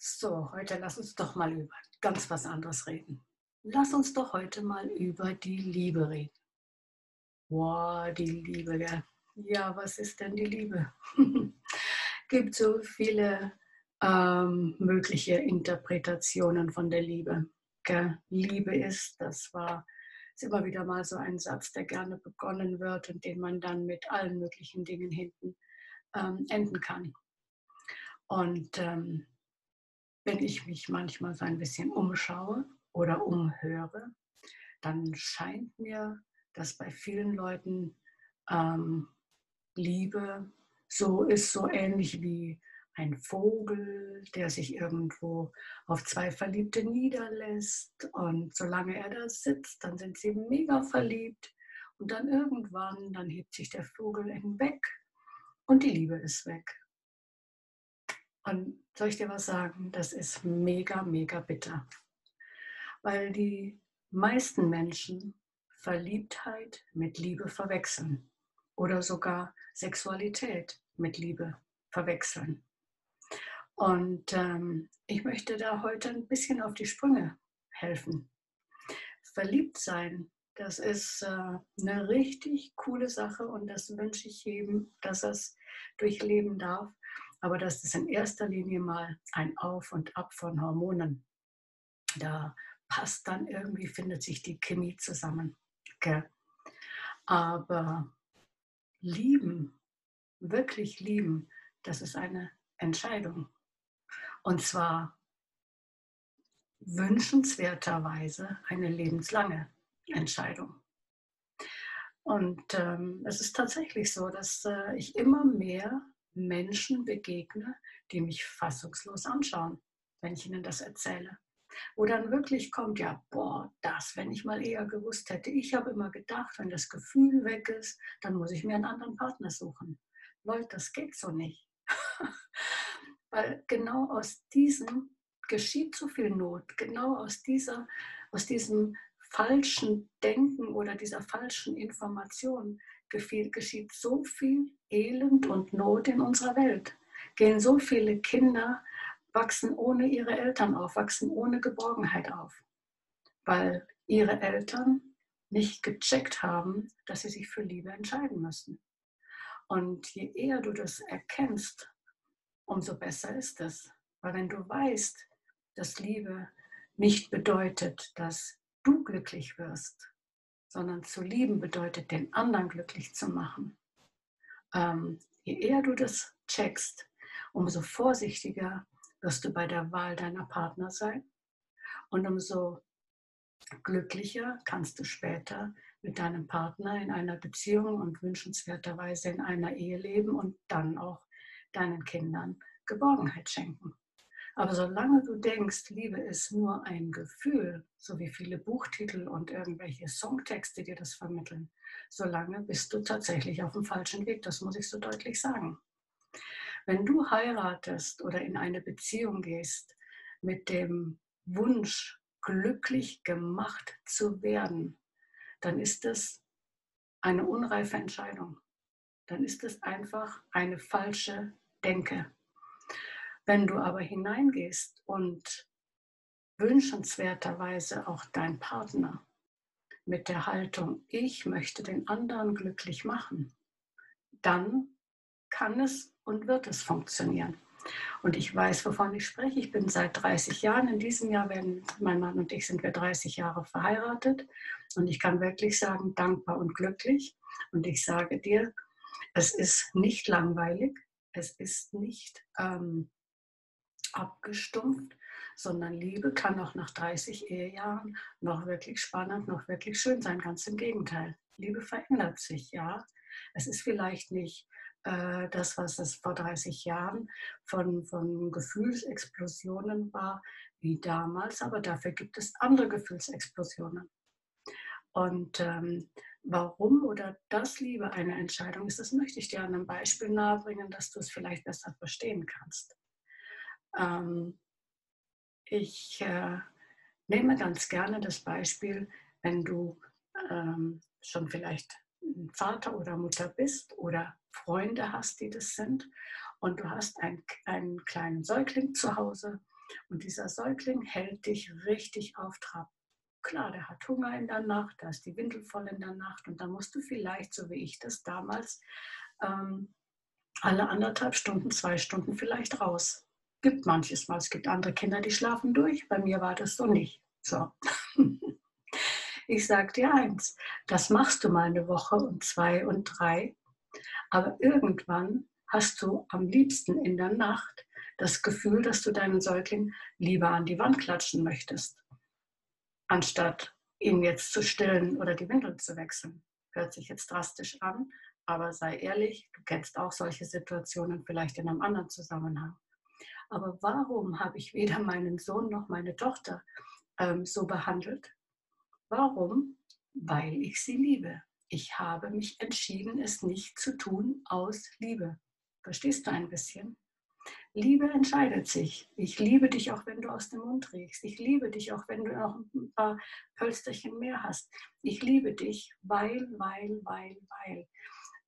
So, heute lass uns doch mal über ganz was anderes reden. Lass uns doch heute mal über die Liebe reden. Wow, die Liebe, gell? Ja, was ist denn die Liebe? Gibt so viele ähm, mögliche Interpretationen von der Liebe. Gell? Liebe ist, das war ist immer wieder mal so ein Satz, der gerne begonnen wird und den man dann mit allen möglichen Dingen hinten ähm, enden kann. Und ähm, wenn ich mich manchmal so ein bisschen umschaue oder umhöre, dann scheint mir, dass bei vielen Leuten ähm, Liebe so ist, so ähnlich wie ein Vogel, der sich irgendwo auf zwei Verliebte niederlässt. Und solange er da sitzt, dann sind sie mega verliebt. Und dann irgendwann, dann hebt sich der Vogel hinweg und die Liebe ist weg. Und soll ich dir was sagen? Das ist mega, mega bitter. Weil die meisten Menschen Verliebtheit mit Liebe verwechseln oder sogar Sexualität mit Liebe verwechseln. Und ähm, ich möchte da heute ein bisschen auf die Sprünge helfen. Verliebt sein, das ist äh, eine richtig coole Sache und das wünsche ich jedem, dass er es durchleben darf aber das ist in erster Linie mal ein Auf und Ab von Hormonen. Da passt dann irgendwie, findet sich die Chemie zusammen. Okay. Aber lieben, wirklich lieben, das ist eine Entscheidung. Und zwar wünschenswerterweise eine lebenslange Entscheidung. Und ähm, es ist tatsächlich so, dass äh, ich immer mehr Menschen begegne, die mich fassungslos anschauen, wenn ich ihnen das erzähle. Wo dann wirklich kommt, ja, boah, das, wenn ich mal eher gewusst hätte. Ich habe immer gedacht, wenn das Gefühl weg ist, dann muss ich mir einen anderen Partner suchen. Leute, das geht so nicht. Weil genau aus diesem geschieht so viel Not, genau aus, dieser, aus diesem falschen Denken oder dieser falschen Information geschieht so viel Elend und Not in unserer Welt. Gehen so viele Kinder, wachsen ohne ihre Eltern auf, wachsen ohne Geborgenheit auf, weil ihre Eltern nicht gecheckt haben, dass sie sich für Liebe entscheiden müssen. Und je eher du das erkennst, umso besser ist es. Weil wenn du weißt, dass Liebe nicht bedeutet, dass du glücklich wirst, sondern zu lieben bedeutet, den anderen glücklich zu machen. Ähm, je eher du das checkst, umso vorsichtiger wirst du bei der Wahl deiner Partner sein und umso glücklicher kannst du später mit deinem Partner in einer Beziehung und wünschenswerterweise in einer Ehe leben und dann auch deinen Kindern Geborgenheit schenken. Aber solange du denkst, Liebe ist nur ein Gefühl, so wie viele Buchtitel und irgendwelche Songtexte dir das vermitteln, solange bist du tatsächlich auf dem falschen Weg. Das muss ich so deutlich sagen. Wenn du heiratest oder in eine Beziehung gehst mit dem Wunsch, glücklich gemacht zu werden, dann ist es eine unreife Entscheidung. Dann ist es einfach eine falsche Denke. Wenn du aber hineingehst und wünschenswerterweise auch dein Partner mit der Haltung, ich möchte den anderen glücklich machen, dann kann es und wird es funktionieren. Und ich weiß, wovon ich spreche. Ich bin seit 30 Jahren. In diesem Jahr werden mein Mann und ich sind wir 30 Jahre verheiratet. Und ich kann wirklich sagen, dankbar und glücklich. Und ich sage dir, es ist nicht langweilig. Es ist nicht ähm, abgestumpft, sondern Liebe kann auch nach 30 Ehejahren noch wirklich spannend, noch wirklich schön sein. Ganz im Gegenteil. Liebe verändert sich, ja. Es ist vielleicht nicht äh, das, was es vor 30 Jahren von, von Gefühlsexplosionen war, wie damals, aber dafür gibt es andere Gefühlsexplosionen. Und ähm, warum oder dass Liebe eine Entscheidung ist, das möchte ich dir an einem Beispiel nahebringen, dass du es vielleicht besser verstehen kannst. Ähm, ich äh, nehme ganz gerne das Beispiel, wenn du ähm, schon vielleicht Vater oder Mutter bist oder Freunde hast, die das sind, und du hast ein, einen kleinen Säugling zu Hause Und dieser Säugling hält dich richtig auf Trab. Klar, der hat Hunger in der Nacht, da ist die Windel voll in der Nacht und da musst du vielleicht, so wie ich das damals, ähm, alle anderthalb Stunden, zwei Stunden vielleicht raus. Gibt manches Mal. Es gibt andere Kinder, die schlafen durch. Bei mir war das so nicht. So. Ich sage dir eins, das machst du mal eine Woche und zwei und drei, aber irgendwann hast du am liebsten in der Nacht das Gefühl, dass du deinen Säugling lieber an die Wand klatschen möchtest, anstatt ihn jetzt zu stillen oder die Windel zu wechseln. Hört sich jetzt drastisch an, aber sei ehrlich, du kennst auch solche Situationen vielleicht in einem anderen Zusammenhang. Aber warum habe ich weder meinen Sohn noch meine Tochter ähm, so behandelt? Warum? Weil ich sie liebe. Ich habe mich entschieden, es nicht zu tun aus Liebe. Verstehst du ein bisschen? Liebe entscheidet sich. Ich liebe dich auch, wenn du aus dem Mund riechst. Ich liebe dich auch, wenn du noch ein paar Pölsterchen mehr hast. Ich liebe dich, weil, weil, weil, weil.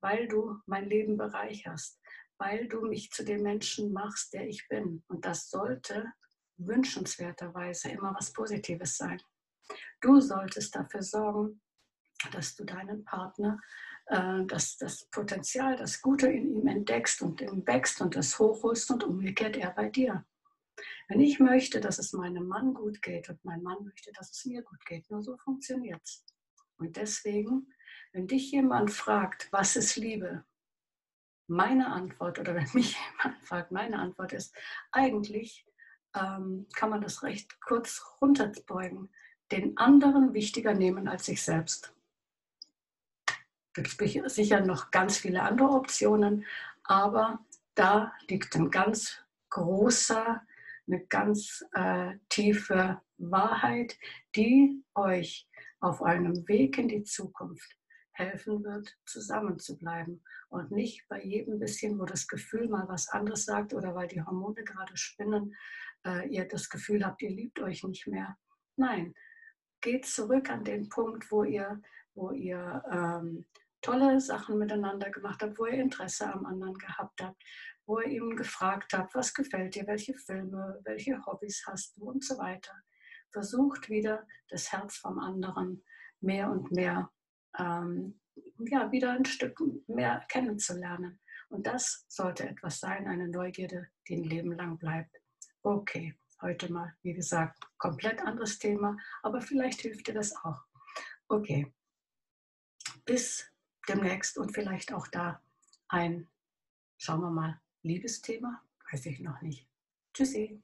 Weil du mein Leben bereicherst. Weil du mich zu dem Menschen machst, der ich bin. Und das sollte wünschenswerterweise immer was Positives sein. Du solltest dafür sorgen, dass du deinen Partner, äh, dass das Potenzial, das Gute in ihm entdeckst und ihm wächst und das hochholst und umgekehrt er bei dir. Wenn ich möchte, dass es meinem Mann gut geht und mein Mann möchte, dass es mir gut geht, nur so funktioniert es. Und deswegen, wenn dich jemand fragt, was ist Liebe? Meine Antwort, oder wenn mich jemand fragt, meine Antwort ist, eigentlich ähm, kann man das recht kurz runterbeugen den anderen wichtiger nehmen als sich selbst. Es gibt sicher noch ganz viele andere Optionen, aber da liegt ein ganz großer, eine ganz äh, tiefe Wahrheit, die euch auf einem Weg in die Zukunft helfen wird, zusammen zu bleiben und nicht bei jedem bisschen, wo das Gefühl mal was anderes sagt oder weil die Hormone gerade spinnen, äh, ihr das Gefühl habt, ihr liebt euch nicht mehr. Nein, geht zurück an den Punkt, wo ihr, wo ihr ähm, tolle Sachen miteinander gemacht habt, wo ihr Interesse am anderen gehabt habt, wo ihr ihm gefragt habt, was gefällt dir, welche Filme, welche Hobbys hast du und so weiter. Versucht wieder das Herz vom anderen mehr und mehr, ähm, ja, wieder ein Stück mehr kennenzulernen. Und das sollte etwas sein, eine Neugierde, die ein Leben lang bleibt. Okay, heute mal, wie gesagt, komplett anderes Thema, aber vielleicht hilft dir das auch. Okay, bis demnächst und vielleicht auch da ein, schauen wir mal, Liebesthema, weiß ich noch nicht. Tschüssi.